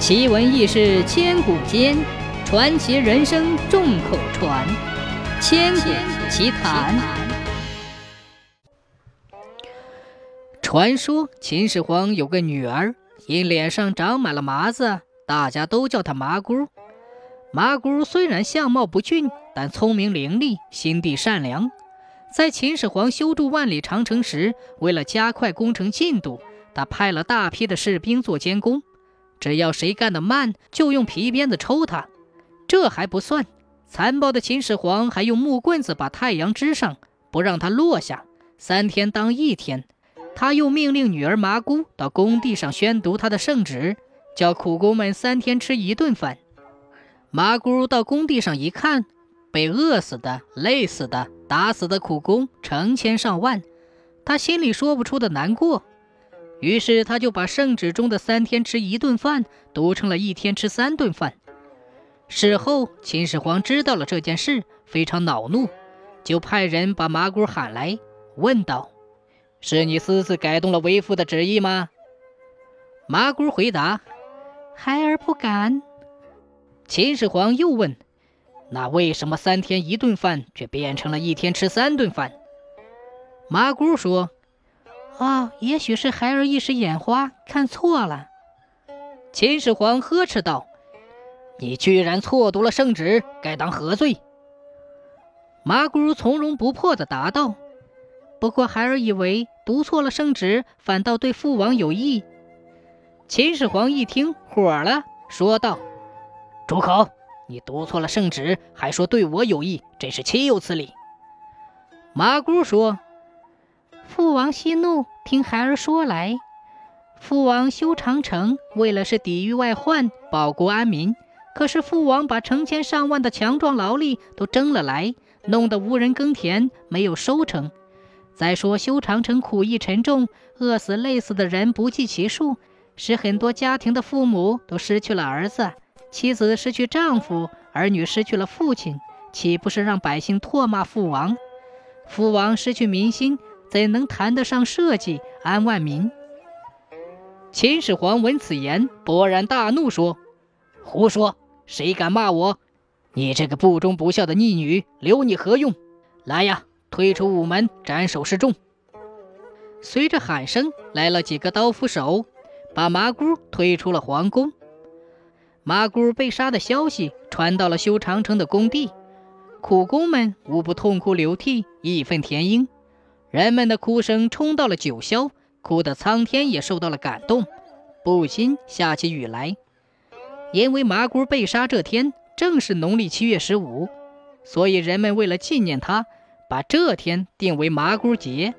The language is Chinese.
奇闻异事千古间，传奇人生众口传。千古奇谈。传说秦始皇有个女儿，因脸上长满了麻子，大家都叫她麻姑。麻姑虽然相貌不俊，但聪明伶俐，心地善良。在秦始皇修筑万里长城时，为了加快工程进度，他派了大批的士兵做监工。只要谁干得慢，就用皮鞭子抽他。这还不算，残暴的秦始皇还用木棍子把太阳支上，不让他落下。三天当一天。他又命令女儿麻姑到工地上宣读他的圣旨，叫苦工们三天吃一顿饭。麻姑到工地上一看，被饿死的、累死的、打死的苦工成千上万，他心里说不出的难过。于是他就把圣旨中的三天吃一顿饭读成了一天吃三顿饭。事后，秦始皇知道了这件事，非常恼怒，就派人把麻姑喊来，问道：“是你私自改动了为父的旨意吗？”麻姑回答：“孩儿不敢。”秦始皇又问：“那为什么三天一顿饭却变成了一天吃三顿饭？”麻姑说。啊，也许是孩儿一时眼花，看错了。秦始皇呵斥道：“你居然错读了圣旨，该当何罪？”麻姑从容不迫地答道：“不过孩儿以为读错了圣旨，反倒对父王有益。”秦始皇一听火了，说道：“住口！你读错了圣旨，还说对我有益，真是岂有此理！”麻姑说。父王息怒，听孩儿说来。父王修长城，为了是抵御外患，保国安民。可是父王把成千上万的强壮劳力都征了来，弄得无人耕田，没有收成。再说修长城苦役沉重，饿死累死的人不计其数，使很多家庭的父母都失去了儿子，妻子失去丈夫，儿女失去了父亲，岂不是让百姓唾骂父王？父王失去民心。怎能谈得上社稷安万民？秦始皇闻此言，勃然大怒，说：“胡说！谁敢骂我？你这个不忠不孝的逆女，留你何用？来呀，推出午门，斩首示众！”随着喊声，来了几个刀斧手，把麻姑推出了皇宫。麻姑被杀的消息传到了修长城的工地，苦工们无不痛哭流涕，义愤填膺。人们的哭声冲到了九霄，哭得苍天也受到了感动，不禁下起雨来。因为麻姑被杀这天正是农历七月十五，所以人们为了纪念她，把这天定为麻姑节。